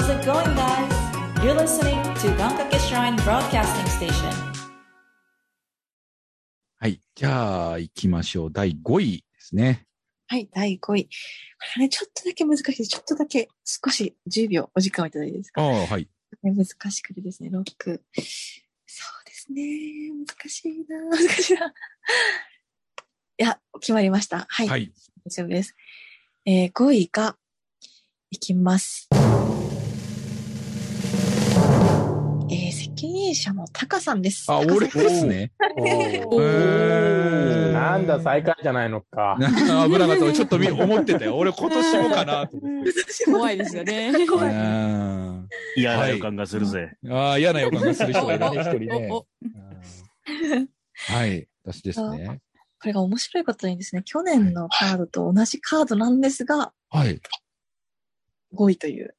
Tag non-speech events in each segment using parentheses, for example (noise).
How's it going, guys? You're listening to Gankake Shrine Broadcasting Station. はい。じゃあ、行きましょう。第5位ですね。はい、第5位。これね、ちょっとだけ難しい。ちょっとだけ、少し10秒お時間をいただいていいですか？ああ、はい。ね難しくてですね、ロック。そうですね。難しいな (laughs) 難しいな。いや、決まりました。はい。はい。大丈夫です。えー、5位が、いきます。責任者のタカさんです。あ、俺ですね。なんだ、最下位じゃないのか。危なかった。俺ちょっと見思ってたよ。俺今年もかなと思って。怖いですよね。怖いうん嫌な予感がするぜ。ああ、嫌な予感がする人がいるはい。私ですね。これが面白いことにですね、去年のカードと同じカードなんですが、はい。5位という。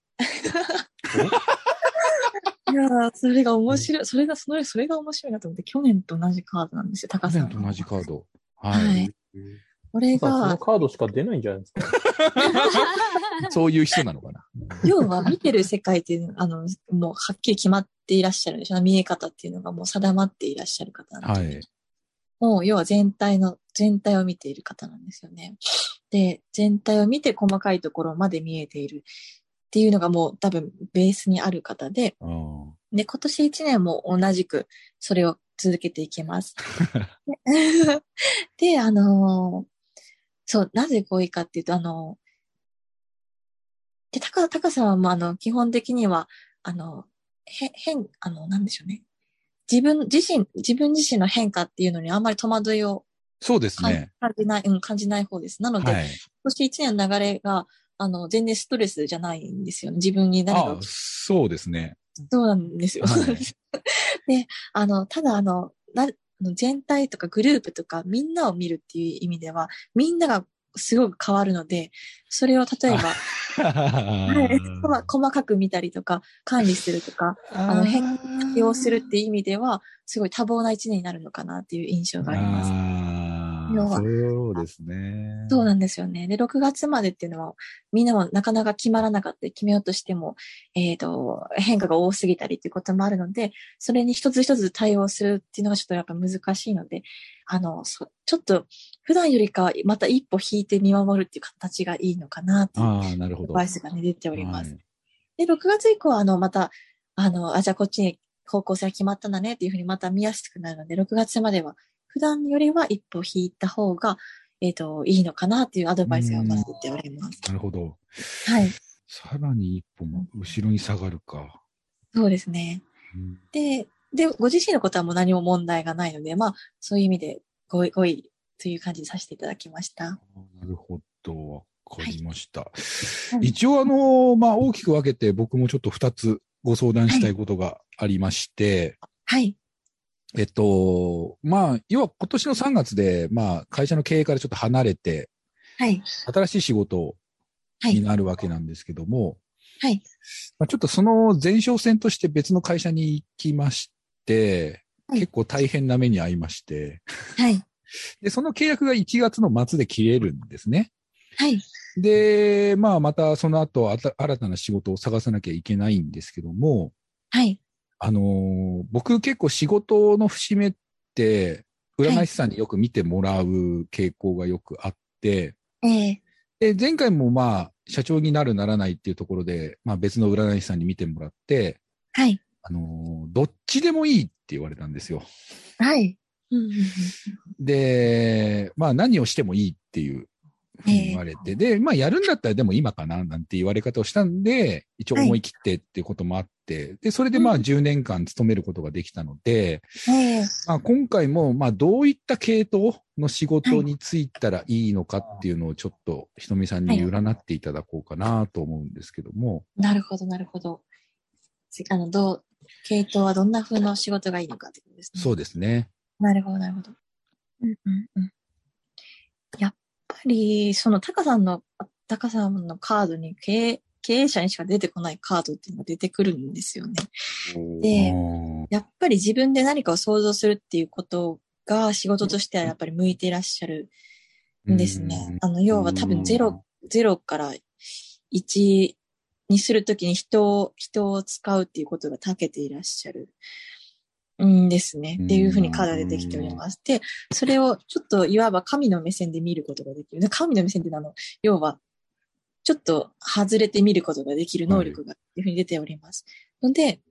いやーそれが面白い。それが、それ、それが面白いなと思って、去年と同じカードなんですよ、高さんの。去年と同じカード。ははいい。これそのが、カードしか出ないんじゃないですか？(laughs) そういう人なのかな？要は見てる世界っていうのは、あの、もうはっきり決まっていらっしゃるでしょ？見え方っていうのがもう定まっていらっしゃる方なんで、はい。もう要は全体の、全体を見ている方なんですよね。で、全体を見て細かいところまで見えているっていうのがもう多分ベースにある方で、で、今年1年も同じくそれを続けていきます。(laughs) で、あのーそう、なぜ5位かっていうと、あのーで、高、高さんはもうあの、基本的には、あの、へ、変、あの、なんでしょうね。自分自身、自分自身の変化っていうのにあんまり戸惑いをそうです感ね。感じない、うん、感じない方です。なので、はい。今年1年の流れが、あの、全然ストレスじゃないんですよね。自分に何かあそうですね。そうなんですよ。はい (laughs) で、あの、ただあの、な、全体とかグループとかみんなを見るっていう意味では、みんながすごく変わるので、それを例えば、(laughs) はい、細細かく見たりとか、管理するとか、あの変対応するっていう意味では、すごい多忙な一年になるのかなっていう印象があります。あ要はあ、そうですね。そうなんですよね。で、6月までっていうのは、みんなもなかなか決まらなかったり、決めようとしても、えっ、と、変化が多すぎたりっていうこともあるので、それに一つ一つ対応するっていうのがちょっとやっぱ難しいので、あの、そちょっと、普段よりかはまた一歩引いて見守るっていう形がいいのかなっていうああ、なるほど。アドバイスがね、出ております。はいで、6月以降は、あの、また、あの、あ、じゃあこっちに方向性が決まったんだねっていうふうにまた見やすくなるので、6月までは、普段よりは一歩引いた方が、えっ、と、いいのかなっていうアドバイスが出ております。なるほど。はい。さらに一歩も後ろに下がるか。そうですね。うんで、で、ご自身のことはもう何も問題がないので、まあ、そういう意味で5位、5位という感じにさせていただきました。なるほど。わかりました。い一応、あの、まあ、大きく分けて僕もちょっと二つご相談したいことがありまして、はい。えっと、まあ、要は今年の3月で、まあ、会社の経営からちょっと離れて、はい。新しい仕事はい。になるわけなんですけども、はい。まあ、ちょっとその前哨戦として別の会社に行きまして、はい結構大変な目に遭いまして、はい。で、その契約が1月の末で切れるんですね。はい。で、まあまたその後あた新たな仕事を探さなきゃいけないんですけども、はい。あのー僕結構仕事の節目って、占い師さんによく見てもらう傾向がよくあって、ええで、前回もまあ、社長になるならないっていうところで、まあ別の占い師さんに見てもらって、はい。あのーどっちでもいいって言われたんですよ。はい。うんうんうんで、まあ何をしてもいいっていう言われて、で、まあやるんだったらでも今かななんて言われ方をしたんで、一応思い切ってっていうこともあって、で、それでまあうん10年間勤めることができたので、ええまあ今回もまあどういった系統の仕事に就いたらいいのかっていうのをちょっとひとみさんに占っていただこうかなと思うんですけども、なるほど、なるほど。つあの、どう、系統はどんな風の仕事がいいのかってことですね。そうですね。なるほど、なるほど。うんうんうん。やっぱり、その、タカさんの、タカさんのカードに経営、経営者にしか出てこないカードっていうのが出てくるんですよね。で、うんやっぱり自分で何かを想像するっていうことが仕事としてはやっぱり向いていらっしゃるんですね。あの、要は多分ゼロ、ゼロから1にするときに人を、人を使うっていうことが長けていらっしゃる。んですね。っていうふうにカードが出てきております。で、それをちょっといわば神の目線で見ることができる。で神の目線っていうのはあの、要は、ちょっと外れて見ることができる能力が、っていうふうに出ております。ので、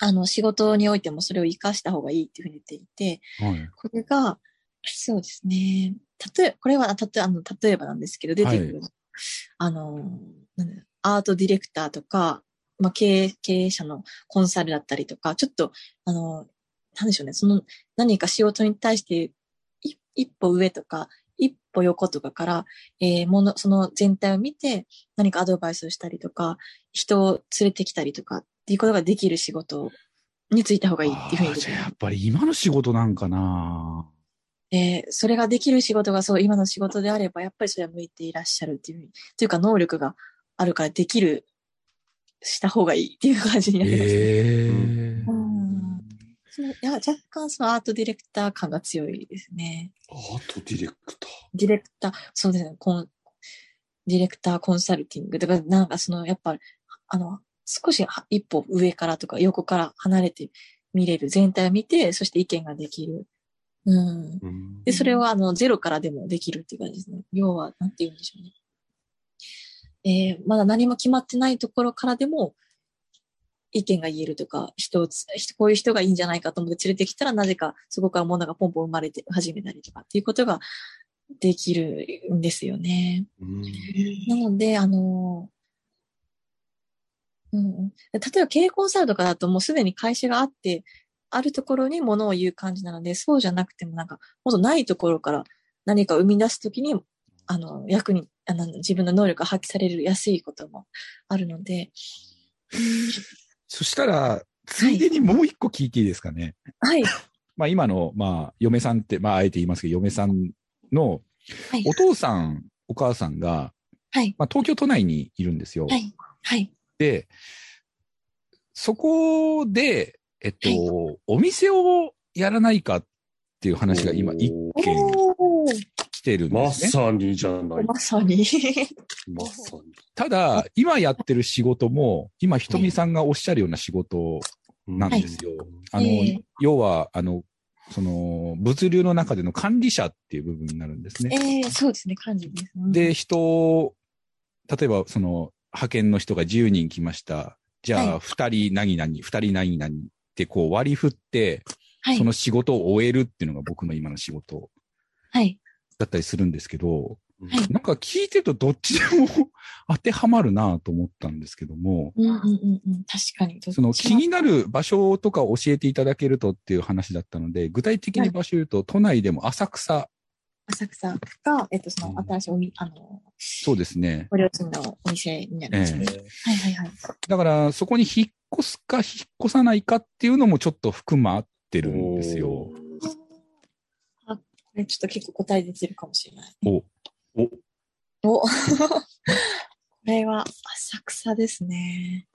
あの、仕事においてもそれを活かした方がいいっていうふうに出ていて、はい。これが、そうですね。例え、これは、たとあの、例えばなんですけど、出てくる、あの、なんだアートディレクターとか、まあ、経営、経営者のコンサルだったりとか、ちょっと、あの、なんでしょうね、その、何か仕事に対して、い一歩上とか、一歩横とかから、えーもの、その全体を見て、何かアドバイスをしたりとか、人を連れてきたりとか、っていうことができる仕事についた方がいいっていうふうにじゃあやっぱり今の仕事なんかな。で、それができる仕事がそう、今の仕事であれば、やっぱりそれは向いていらっしゃるっていうふうに、というか能力があるからできる、した方がいいっていう感じになります、ね。ええうんそのいや若干そのアートディレクター感が強いですね。アートディレクター。ディレクター、そうですね、コン、ディレクターコンサルティングとか、なんかその、やっぱ、あの、少しは一歩上からとか横から離れて見れる、全体を見て、そして意見ができる。うん。うんで、それをあの、ゼロからでもできるっていう感じですね。要は、なんて言うんでしょうね。えーまだ何も決まってないところからでも、意見が言えるとか、人をこういう人がいいんじゃないかと思って連れてきたら、なぜかそこから物がポンポン生まれて始めたりとかっていうことができるんですよね。うんなので、あの、うんうん、例えば経営コンサルとかだともうすでに会社があって、あるところに物を言う感じなので、そうじゃなくてもなんか、もっとないところから何か生み出すときに、あの、役に、あの、自分の能力が発揮されるやすいこともあるので、そしたら、ついでにもう一個聞いていいですかね。はい、まあ今の、まあ、嫁さんって、まああえて言いますけど、嫁さんのはい。お、父さん、お母さんが、はい、まあ東京都内にいるんですよ。はい、はい、で、そこで、えっと、はお店をやらないかっていう話が今一件てるんまですね。さにじゃない。まさに。まさに。ただ、今やってる仕事も、今ひとみさんがおっしゃるような仕事なんですよ。あの、ええ要は、あの、その、物流の中での管理者っていう部分になるんですね。ええそうですね、感じです。うん、で、人を、例えば、その、派遣の人が10人来ました。じゃあ、はい2人何々、2人何々ってこう割り振って、はいそ、の仕事を終えるっていうのが僕の今の仕事はい、だったりするんですけど、はいなんか聞いてるとどっちでも (laughs) 当てはまるなと思ったんですけども、うんうんうんうん、確かに。その気になる場所とか教えていただけるとっていう話だったので、具体的に場所言うと、都内でも浅草、浅草が、えっと、そのうん新しいおみ、あの、そうですね。ご両親のお店になるんですね。はいはいはい。だから、そこに引っ越すか引っ越さないかっていうのもちょっと含まってるんですよ。ちょっと結構答え出てるかもしれない。お、お、お (laughs) これは浅草ですね。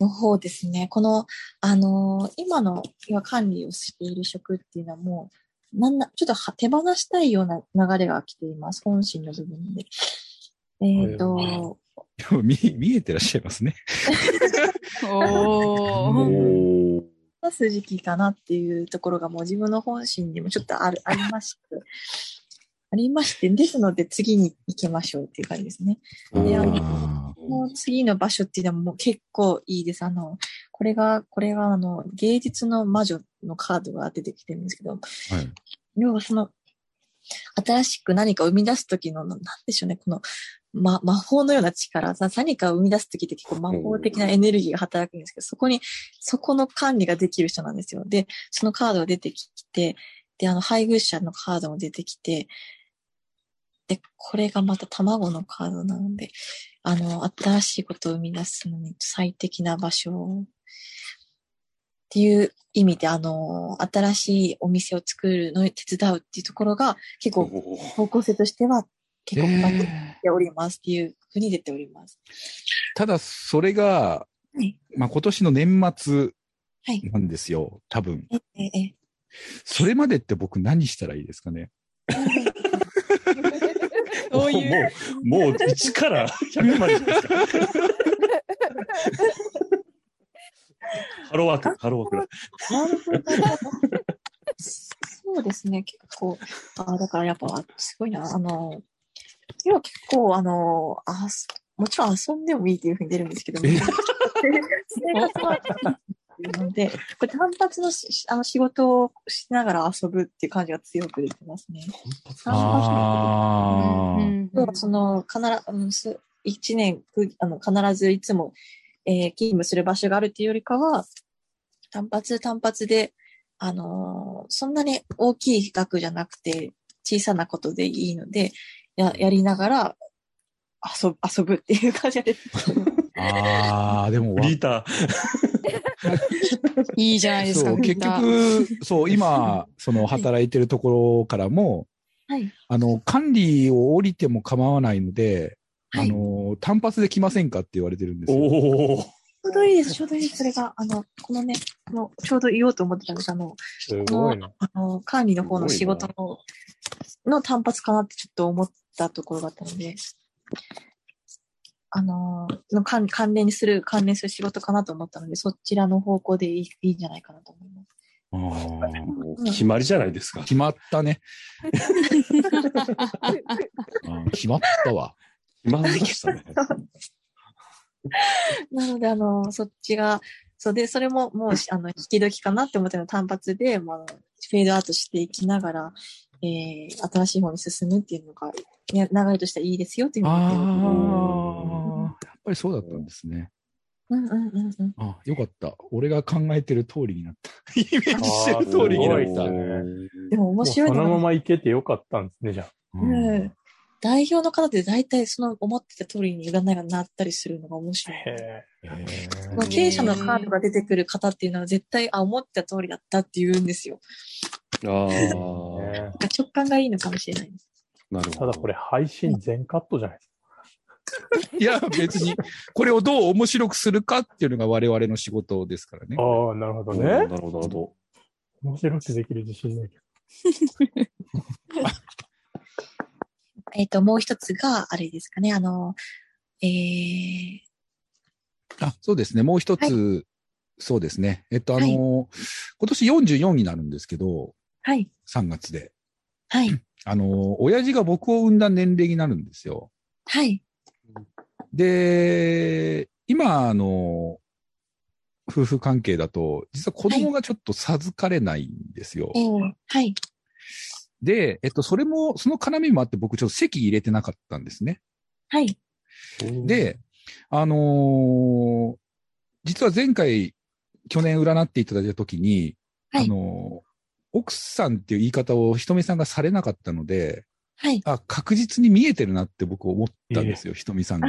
の方ですね。この、あのー今の今管理をしている職っていうのはもう、なんな、ちょっとは手放したいような流れが来ています。本心の部分で。えっ、と、見、見えてらっしゃいますね。おおー出す時期かなっていうところがもう自分の本心にもちょっとある、ありまして、ありまして、ですので次に行きましょうっていう感じですね。であのあもう次の場所っていうのはもう結構いいです。あの、これが、これがあの、芸術の魔女のカードが出てきてるんですけど、ーはい。要はその、新しく何か生み出すときの、なんでしょうね、この、ま、魔法のような力、さ何かを生み出すときって結構魔法的なエネルギーが働くんですけど、そこに、そこの管理ができる人なんですよ。で、そのカードが出てきて、で、あの、配偶者のカードも出てきて、で、これがまた卵のカードなので、あの、新しいことを生み出すのに最適な場所っていう意味で、あの、新しいお店を作るのに手伝うっていうところが結構方向性としては結構バッておりますっていうふうに出ております。ーただ、それが、はい。まあ、今年の年末はい。なんですよ。多分。え、え、え。それまでって僕何したらいいですかね？(laughs) そういう。もう、もう1から100までですか？ハローワーク、ハローワークだ。(laughs) そうですね、結構、あだからやっぱ、すごいな、あの、今結構、あの、あすもちろん遊んでもいいっていうふうに出るんですけども、え？生活はので、これ単発のしあの仕事をしながら遊ぶっていう感じが強く出てますね。あー。要はその、必ずうんす、一年く、あの、必ずいつも、えー勤務する場所があるっていうよりかは、単発単発で、あのーそんなに大きい額じゃなくて、小さなことでいいので、や、やりながら、遊ぶ、遊ぶっていう感じが出てます。ああ、でもわ、リータ (laughs) いいじゃないですか。そう、結局、そう、今、その働いてるところからも、はい。あの、管理を降りても構わないので、はいあの、単発で来ませんかって言われてるんですよ。おお。ちょうどいいです、ちょうどいいです。それが、あの、このね、この、ちょうど言おうと思ってたんです。あの、すごいな。あの、管理の方の仕事の、の単発かなってちょっと思ったところがあったので、あの、の関関連する、関連する仕事かなと思ったので、そちらの方向でいいいいんじゃないかなと思います。あ決まりじゃないですか。決まったね。(laughs) うん決まったわ。決まりましたね。(laughs) なので、あの、そっちが、そうで、それももうし、あの、引き時かなって思っての単発で、まあ、フェードアウトしていきながら、えー、新しい方に進むっていうのが、ね、流れとしてはいいですよっていうあのあ、がやっぱりそうだったんですね。うんうんうんうん。あよかった。俺が考えてる通りになった。(laughs) イメージしてる通りになった。でも面白いもうそのまま行けてよかったんですね、じゃあ。うんうん代表の方って大体その思ってた通りに占いがなったりするのが面白い。経営者のカードが出てくる方っていうのは絶対、あ、思ってた通りだったって言うんですよ。ああ、直感がいいのかもしれないです。なるほど。ただこれ配信全カットじゃないですいや、別に、これをどう面白くするかっていうのが我々の仕事ですからねか。。ああ、なるほど。なるほど、なるほど。面白くできる自信ないけ (laughs) えっ、と、もう一つが、あれですかね、あの、えー、あ、そうですね。もう一つ、はそうですね。えっと、あの、はい今年44になるんですけど、はい、3月で。はい、(clears throat) あの、親父が僕を産んだ年齢になるんですよ。はい、で、今、あの、夫婦関係だと、実は子供がちょっと授かれないんですよ。えー、はい、で、えっと、それも、その絡みもあって僕ちょっと席入れてなかったんですね。はい、で、あのー実は前回、去年占っていただいたときに、はいあのー奥さんっていう言い方をひとみさんがされなかったので、はい。あ、確実に見えてるなって僕思ったんですよ、ひとみさんが。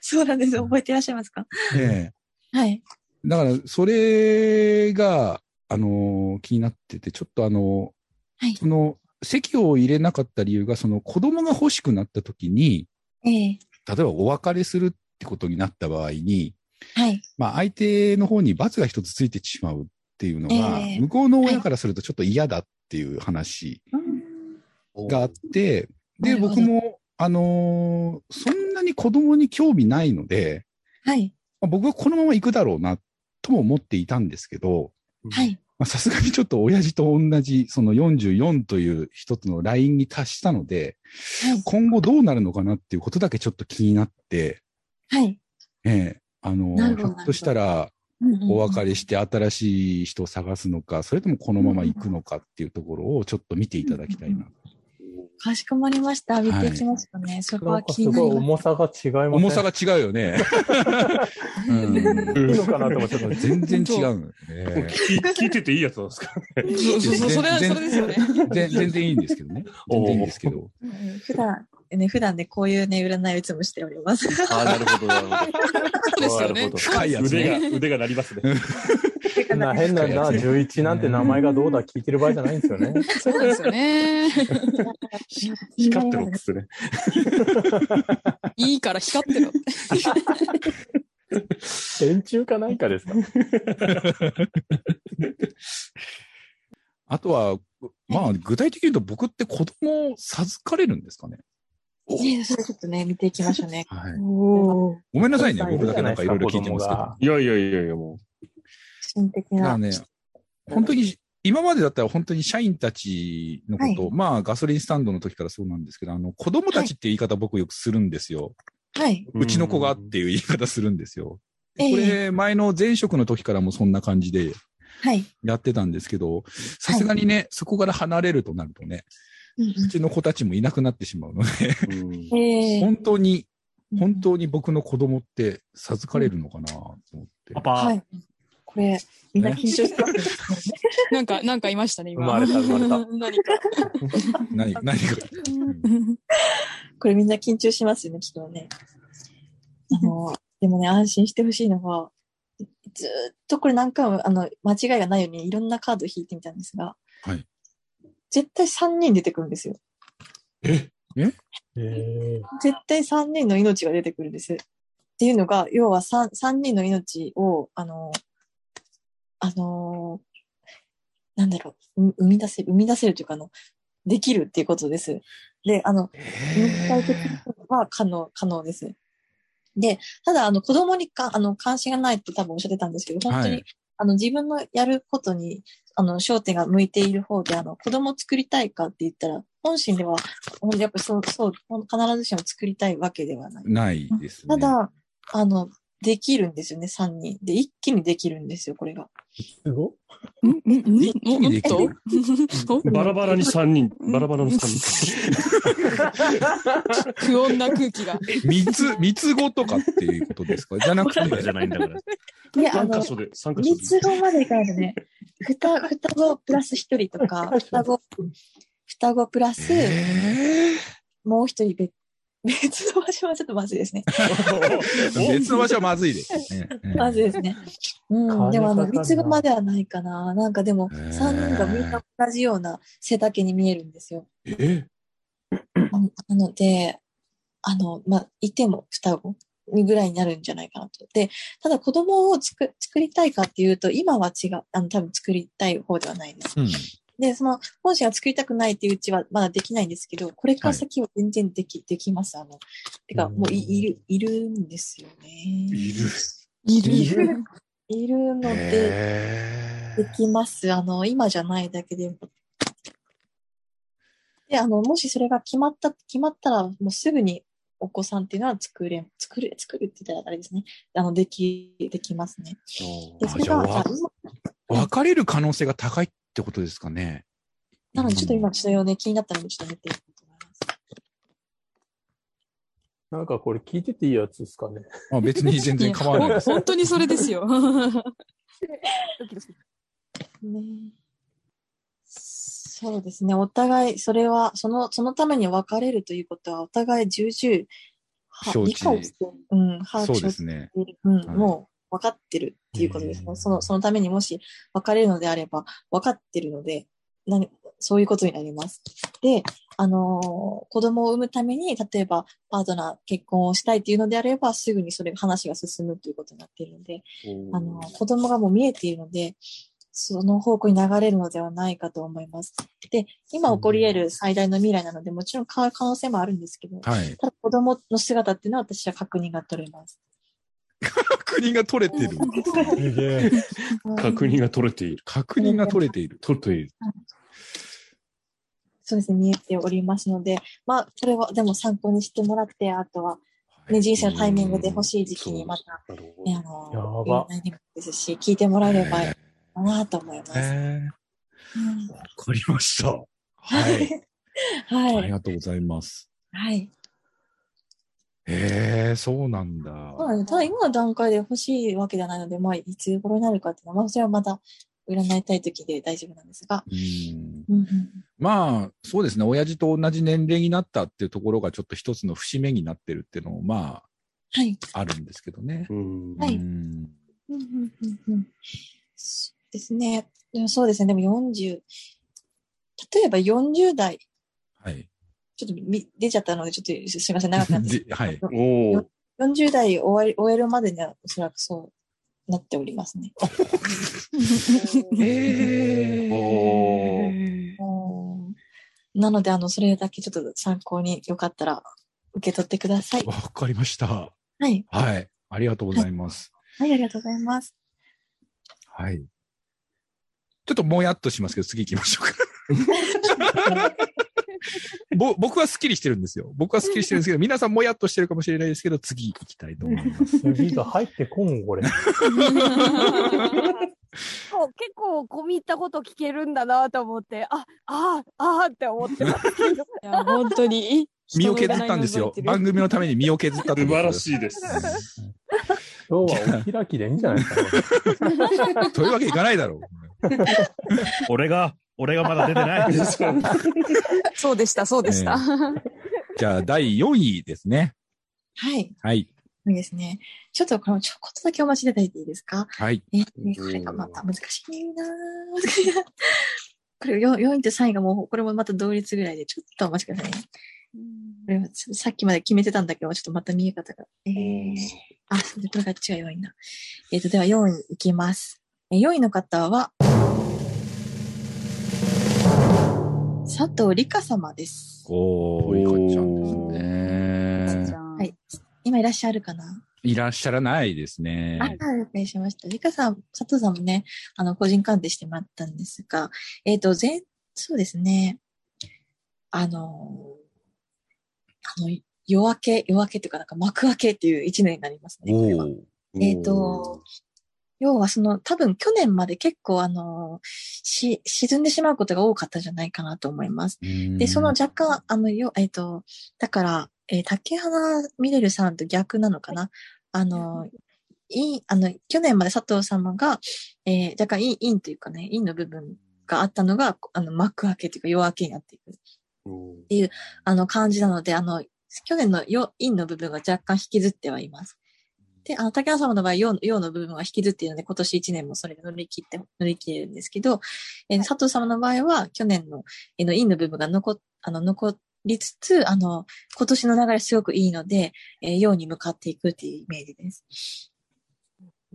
そうなんです。覚えてらっしゃいますか？ええはい。だから、それが、あのー気になってて、ちょっとあのーはいその、席を入れなかった理由が、その子供が欲しくなった時に、ええ例えばお別れするってことになった場合に、はい。まあ相手の方に罰が一つついてしまうっていうのが、ええ向こうの親からするとちょっと嫌だっていう話うんがあって、で、僕も、あのーそんなに子供に興味ないので、はい。まあ僕はこのまま行くだろうな、とも思っていたんですけど、はい。まあさすがにちょっと親父と同じ、その44という一つのラインに達したので、はい。今後どうなるのかなっていうことだけちょっと気になって、はい。ええあのひょっとしたら、お別れして新しい人を探すのか、それともこのまま行くのかっていうところをちょっと見ていただきたいなと。かしこまりました。見ていきますかね。はかすごい気になります。重さが違いますね。重さが違うよね。うんいいのかなと思ってた全然違うね。聞聞いてていいやつなんですかそうそうそれは、そ全れですよね。全全然いいんですけどね。全然いいんですけど。うん普段、ね、普段ね、こういうね、占いをいつもしております。ああ、なるほど、なるほそうですよね深いやつ腕が、ね。腕が鳴りますね。変 (laughs) な、変なな、(laughs) 11なんて名前がどうだ聞いてる場合じゃないんですよね。(laughs) そうですよね。光ってろっつってね。いいから光ってろ。電柱かなんかですか？あとは、まあ、具体的に言うと僕って子供を授かれるんですかね？ねそれちょっとね、見ていきましょうね。はい。ごめんなさいね。僕だけなんかいろいろ聞いてますけど。いやいやいやいや、も神的な。だからね、本当に、今までだったら本当に社員たちのこと、はいまあガソリンスタンドの時からそうなんですけど、あの、子供たちっていう言い方僕よくするんですよ。はい。う。うちの子がっていう言い方するんですよ。ええこれ、前の前職の時からもそんな感じではい。やってたんですけど、さすがにね、そこから離れるとなるとね、うんうちの子たちもいなくなってしまうので、(laughs) え本当に、本当に僕の子供って授かれるのかなと思って。パパ、はい。これ、みんな緊張してますね。なんか、なんかいましたね、今。生まれた生まれた (laughs) 何か。何、何か。うんこれみんな緊張しますよね、きっとね。あの、でもね、安心してほしいのは、ずーっとこれ何回も、あの、間違いがないようにいろんなカードを引いてみたんですが、はい。絶対3人出てくるんですよ。え？え？絶対3人の命が出てくるんです。っていうのが、要は 3, 三人の命を、あの、あの、なんだろう、う生み出せる、生み出せるというか、あの、できるっていうことです。で、あの、肉体的には可能、可能です。で、ただ、あの、子供にか、あの、関心がないって多分おっしゃってたんですけど、本当に、はいあの、自分のやることに、あの、焦点が向いている方で、あの、子供を作りたいかって言ったら、本心では、やっぱりそう、そう、必ずしも作りたいわけではない。ないですね。ただ、あの、できるんですよね、3人。で、一気にできるんですよ、これが。すごんんん一気にできバラバラに3人、バラバラの3人。(laughs) 不穏な空気が。(laughs) 三つ、三つ子とかっていうことですか？じゃなくて、じゃないんだから。で、あの3箇、所で、3箇所三つ子までいかないとね、ふた、双子プラス一人とか、双子、双子プラス、えもう一人別、(laughs) 別の場所はちょっとまずいですね。ー (laughs) 別の場所はまずいですね。(laughs) まずいですね。うん。金でもあの、三つ子まではないかな。なんかでも、へー三人がみんな同じような背丈に見えるんですよ。え？うんなので、あの、まあ、いても双子ぐらいになるんじゃないかなと。で、ただ子供をつく作りたいかっていうと、今は違う、あの、多分作りたい方ではないです。うん。で、その、本心が作りたくないっていううちはまだできないんですけど、これから先は全然でき、できます。あの、てか、もういいる、いるんですよね。いる。いいる。いるので、えできます。あの、今じゃないだけで。で、あの、もしそれが決まった、決まったら、もうすぐにお子さんっていうのは作れ、作る、作るって言ったらあれですね。あの、でき、できますね。で、それが、別れる可能性が高いってことですかね。なので、ちょっと今、ちょっとね、気になったので、ちょっと見ていこうと思います。なんかこれ聞いてていいやつですかね。まあ別に全然構わない (laughs) です。本当にそれですよ。(laughs) ねそうですね。お互い、それは、その、そのために別れるということは、お互い重々、理解して、うん、把そう握ですね。している、うん、はいもう分かってるっていうことですね。うんその、そのためにもし別れるのであれば、分かってるので、何、そういうことになります。で、あのー子供を産むために、例えば、パートナー、結婚をしたいっていうのであれば、すぐにそれ、話が進むということになっているので、あの、子供がもう見えているので、その方向に流れるのではないかと思います。で、今起こり得る最大の未来なので、もちろん変わる可能性もあるんですけど、はい。ただ子供の姿っていうのは私は確認が取れます。確認が取れてる。すげえ。確認が取れている。確認が取れている。取れている。そうですね、見えておりますので、まあ、それはでも参考にしてもらって、あとは、ね、人生のタイミングで欲しい時期にまた、なるほね、あど。の、やばいですし、聞いてもらえればいいかなと思います。えうんーわかりました。はい。(laughs) はい。ありがとうございます。はい。へえ、そうなんだ。そうなんですただ今の段階で欲しいわけではないので、まあ、いつ頃になるかっていうのは、まあ、それはまた占いたい時で大丈夫なんですが。うんまあ、そうですね。親父と同じ年齢になったっていうところがちょっと一つの節目になってるっていうのも、まはい。あ、あるんですけどね。うんはいうんうんうんそうですね。でもそうですね。でも40、例えば40代、はい。ちょっとみ出ちゃったので、ちょっとすみません、長くなってはい。おー40代終わり終えるまでにはおそらくそうなっておりますね。(laughs) えおうんなので、あの、それだけちょっと参考によかったら受け取ってください。わかりました。はい。はい。ありがとうございます。はい、ありがとうございます。はい。ちょっともやっとしますけど、次行きましょうか。(laughs) (laughs) ぼ僕はスッキリしてるんですよ。僕はスッキリしてるんですけど、皆さんもやっとしてるかもしれないですけど、次行きたいと思います。次が入ってこん、これ。そう結構込み入ったこと聞けるんだなと思って、あ、あ、あって思ってますけど。(laughs) いや、本当に。(laughs) 身を削ったんですよ。番組のために身を削った素晴らい。しいです。今日はお開きでいいんじゃないですか、これというわけいかないだろう。俺が、俺がまだ出てない。(laughs) そうでした、そうでした。じゃあ、第4位ですね。はい。はい。いいですね。ちょっとこのちょこっとだけお待ちいただいていいですか？はい。えー、これがまた難しいな難しいなこれ 4, 4位と3位がもう、これもまた同率ぐらいで、ちょっとお待ちくださいね。これはさっきまで決めてたんだけど、ちょっとまた見え方が。えー、あ、これが違う4位な。えっ、と、では4位いきます。えー4位の方は、佐藤理香様です。おー、いかちゃんですね。はい。今いらっしゃるかな？いらっしゃらないですね。あ、はい、了解しました。リカさん、佐藤さんもね、あの、個人鑑定してもらったんですが、えっ、と、前、そうですね、あの、あの、夜明け、夜明けっていうか、なんか幕開けっていう一年になりますね。これは。えっ、と、要はその、多分去年まで結構あの、し、沈んでしまうことが多かったんじゃないかなと思います。で、その若干、あの、よ、えっ、と、だから、えー竹花みれるさんと逆なのかな？あの、いい、あの、去年まで佐藤様が、えー、若干陰、陰というかね、陰の部分があったのが、あの、幕開けというか夜明けになっていく。っていう、あの、感じなので、あの、去年の陽、陰の部分が若干引きずってはいます。で、あの、竹花様の場合、陽陽の部分は引きずっているので、今年1年もそれで乗り切って、乗り切れるんですけど、えー佐藤様の場合は、去年の、えーの陰の部分が残っ、あの、残りつつ、あの、今年の流れすごくいいので、えー陽に向かっていくっていうイメージです。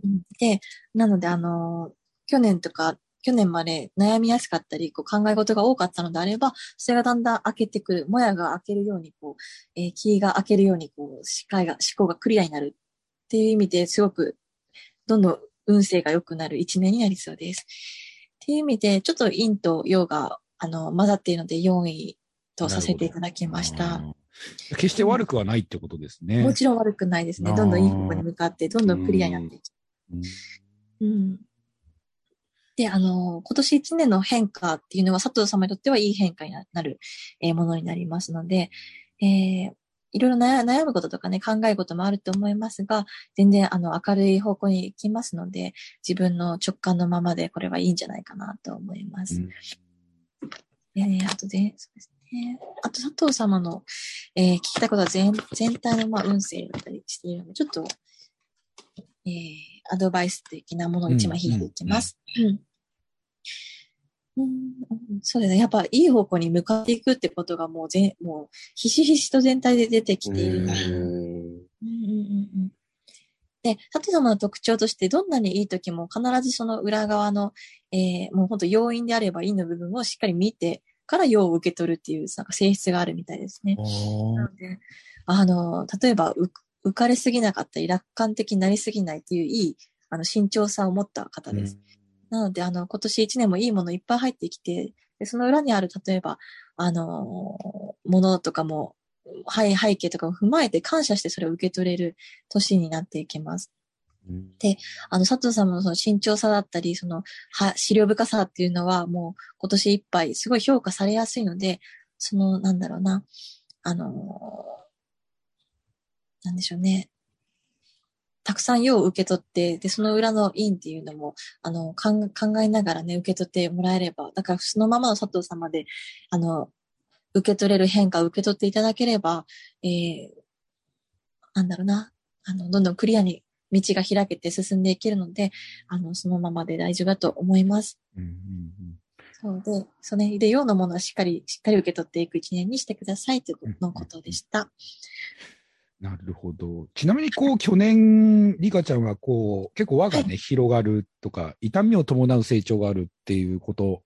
うんで、なので、あの、去年とか、去年まで悩みやすかったり、こう考え事が多かったのであれば、それがだんだん開けてくる、もやが開けるように、こう、えー気が開けるように、こう、視界が、思考がクリアになるっていう意味ですごく、どんどん運勢が良くなる一年になりそうです。っていう意味で、ちょっと陰と陽が、あの、混ざっているので、4位とさせていただきました。決して悪くはないってことですね。もちろん悪くないですね。どんどんいい方向に向かって、どんどんクリアになっていきうんうん。で、あの、今年1年の変化っていうのは佐藤様にとってはいい変化になる、えーものになりますので、えーいろいろ悩悩むこととかね、考えることもあると思いますが、全然あの明るい方向に行きますので、自分の直感のままでこれはいいんじゃないかなと思います。うんでね、あとで、そうですね。あと佐藤様の、えー聞きたいことは全全体のまあ運勢だったりしているので、ちょっと、えーアドバイス的なものを一枚引いていきます。うんうんそうですね。やっぱいい方向に向かっていくってことがもう全、もう、ひしひしと全体で出てきているので。うんうんうんうんで、佐藤様の特徴として、どんなにいい時も必ずその裏側の、えーもう本当要因であればいいの部分をしっかり見てから要を受け取るっていう、なんか性質があるみたいですね。なので、あの、例えば、う浮かれすぎなかったり、楽観的になりすぎないっていういい、あの、慎重さを持った方です。なので、あの、今年一年もいいものいっぱい入ってきて、でその裏にある、例えば、あの、ものとかも、はい、背景とかを踏まえて感謝してそれを受け取れる年になっていきます。あの、佐藤様のその慎重さだったり、その、は、資料深さっていうのはもう今年いっぱいすごい評価されやすいので、その、なんだろうな、あの、なんでしょうね。たくさん用を受け取って、で、その裏の因っていうのも、あの、考えながらね、受け取ってもらえれば、だからそのままの佐藤様で、あの、受け取れる変化を受け取っていただければ、えー、なんだろうな、あの、どんどんクリアに道が開けて進んでいけるので、あの、そのままで大丈夫だと思います。うんうんそうで、それで、用のものはしっかり、しっかり受け取っていく一年にしてくださいというのことでした。なるほど。ちなみに、こう、去年、リカちゃんは、こう、結構輪がね、広がるとか、痛みを伴う成長があるっていうこと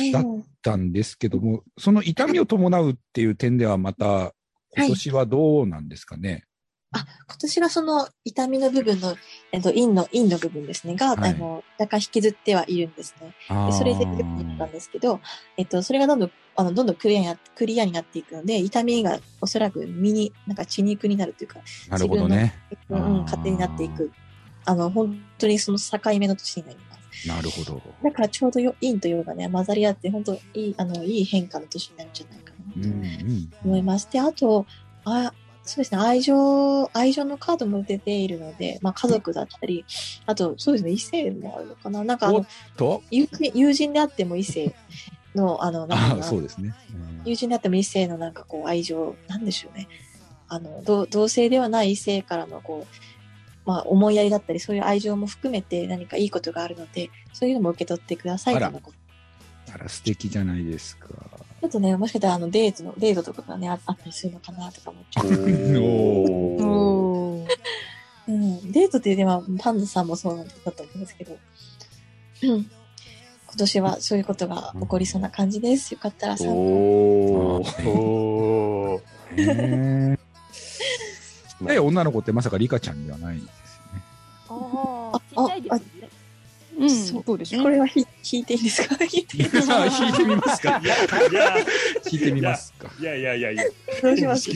えだったんですけども、その痛みを伴うっていう点では、また、今年はどうなんですかね？今年がその痛みの部分の、えっと、陰の、陰の部分ですね、が、はいあの、若干引きずってはいるんですね。でそれで良くなったんですけど、えっと、それがどんどん、あの、どんどんクリアになクリアになっていくので、痛みがおそらく身に、なんか血肉になるというか、なるほどね。うんうん、勝手になっていく。あの、本当にその境目の年になります。なるほど。だからちょうどよ陰と陽がね、混ざり合って、本当いい、あの、いい変化の年になるんじゃないかうんなうんと思います。で、あと、あ、そうですね、愛情、愛情のカードも出ているので、まあ家族だったり、あと、そうですね、異性もあるのかな。なんかあの、と、友人友人であっても異性の、あの、なんああ、かなそうですね。うん友人であっても異性のなんかこう愛情、なんでしょうね。あの、同同性ではない異性からのこう、まあ思いやりだったり、そういう愛情も含めて何かいいことがあるので、そういうのも受け取ってくださいあらとのことあら、素敵じゃないですか。ちょっとね、もしかしたらあのデートの、デートとかがね、ああったりするのかなとか思っちゃう。(laughs) お (laughs) うん、デートっていうではパンダさんもそうなんだと思うんですけど、うん。今年はそういうことが起こりそうな感じです。よかったら参考お (laughs) えで、女の子ってまさかリカちゃんではない？うん、そうですね。これはひ引いていいんですか？引いていいですか？(laughs) 弾いてみますか？いや、いや、弾いてみますか？いやいやいやいや、どうします？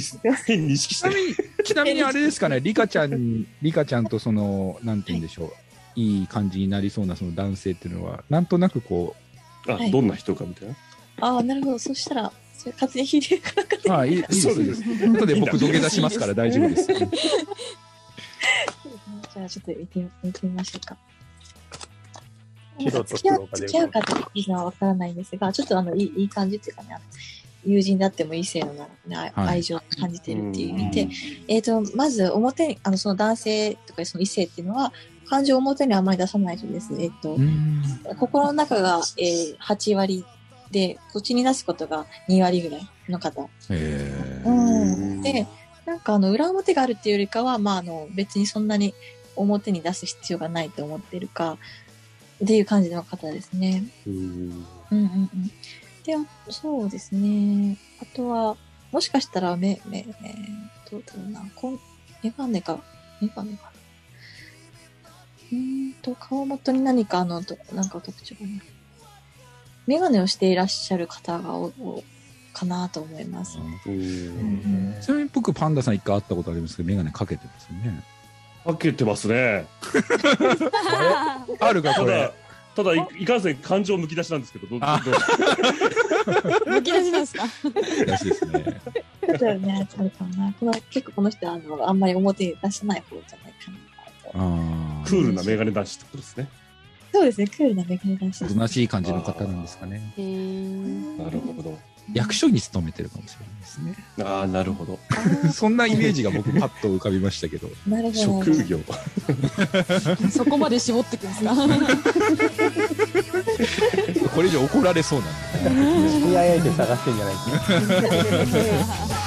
変に意識して。ちなみに、ちなみにあれですかね、リカちゃん、リカちゃんとその、なんて言うんでしょう、いい感じになりそうなその男性っていうのは、なんとなくこあ、どんな人かみたいな？ああ、なるほど。そしたら、それ勝手に引いてるから勝手う、にああ、いいいいです。後で僕土下座しますから大丈夫です。(laughs) じゃあちょっと見て見てみましょうか。白と付き合う黒が出る付き合うかっていうのはわからないんですが、ちょっとあのいいいい感じっていうかね、友人であっても異性のなら、ね、愛はい愛情を感じてるっていう意味で、えっ、と、まず表に、あの、その男性とかその異性っていうのは、感情を表にあまり出さないとですね、えっ、と、うん。心の中が、えー、8割で、口に出すことが2割ぐらいの方。えーうん。で、なんかあの、裏表があるっていうよりかは、まああの、別にそんなに表に出す必要がないと思ってるか、っていう感じの方ですね。うん。うんうんうん。で、あそうですね。あとは、もしかしたら目、目、目、どうだろうな、こん、メガネか、メガネかな。うーんと、顔元に何かあの、となんか特徴がね。メガネをしていらっしゃる方がお、おかなと思います。うん。ちなみに僕、パンダさん一回会ったことありますけど、メガネかけてますよね。かけてますね。(laughs) あるか、これ。、ただい、いかんせん感情むき出しなんですけど、どうあどう (laughs) むき出しなんですか？らしいですね。ちょっとね、あるかもな。この、結構この人は、あの、あんまり表に出さない方じゃないかなと。あクールなメガネ男子ってことですね。そうですね、クールなメガネ男子あ、おとなしい感じの方なんですかね。なるほど。役所に勤めてるかもしれないですね。ああ、なるほど。(laughs) そんなイメージが僕パッと浮かびましたけど。なるほど。職業。(laughs) そこまで絞ってくんですか？(laughs) これ以上怒られそうなんで。知り合い相手探してんじゃないですか。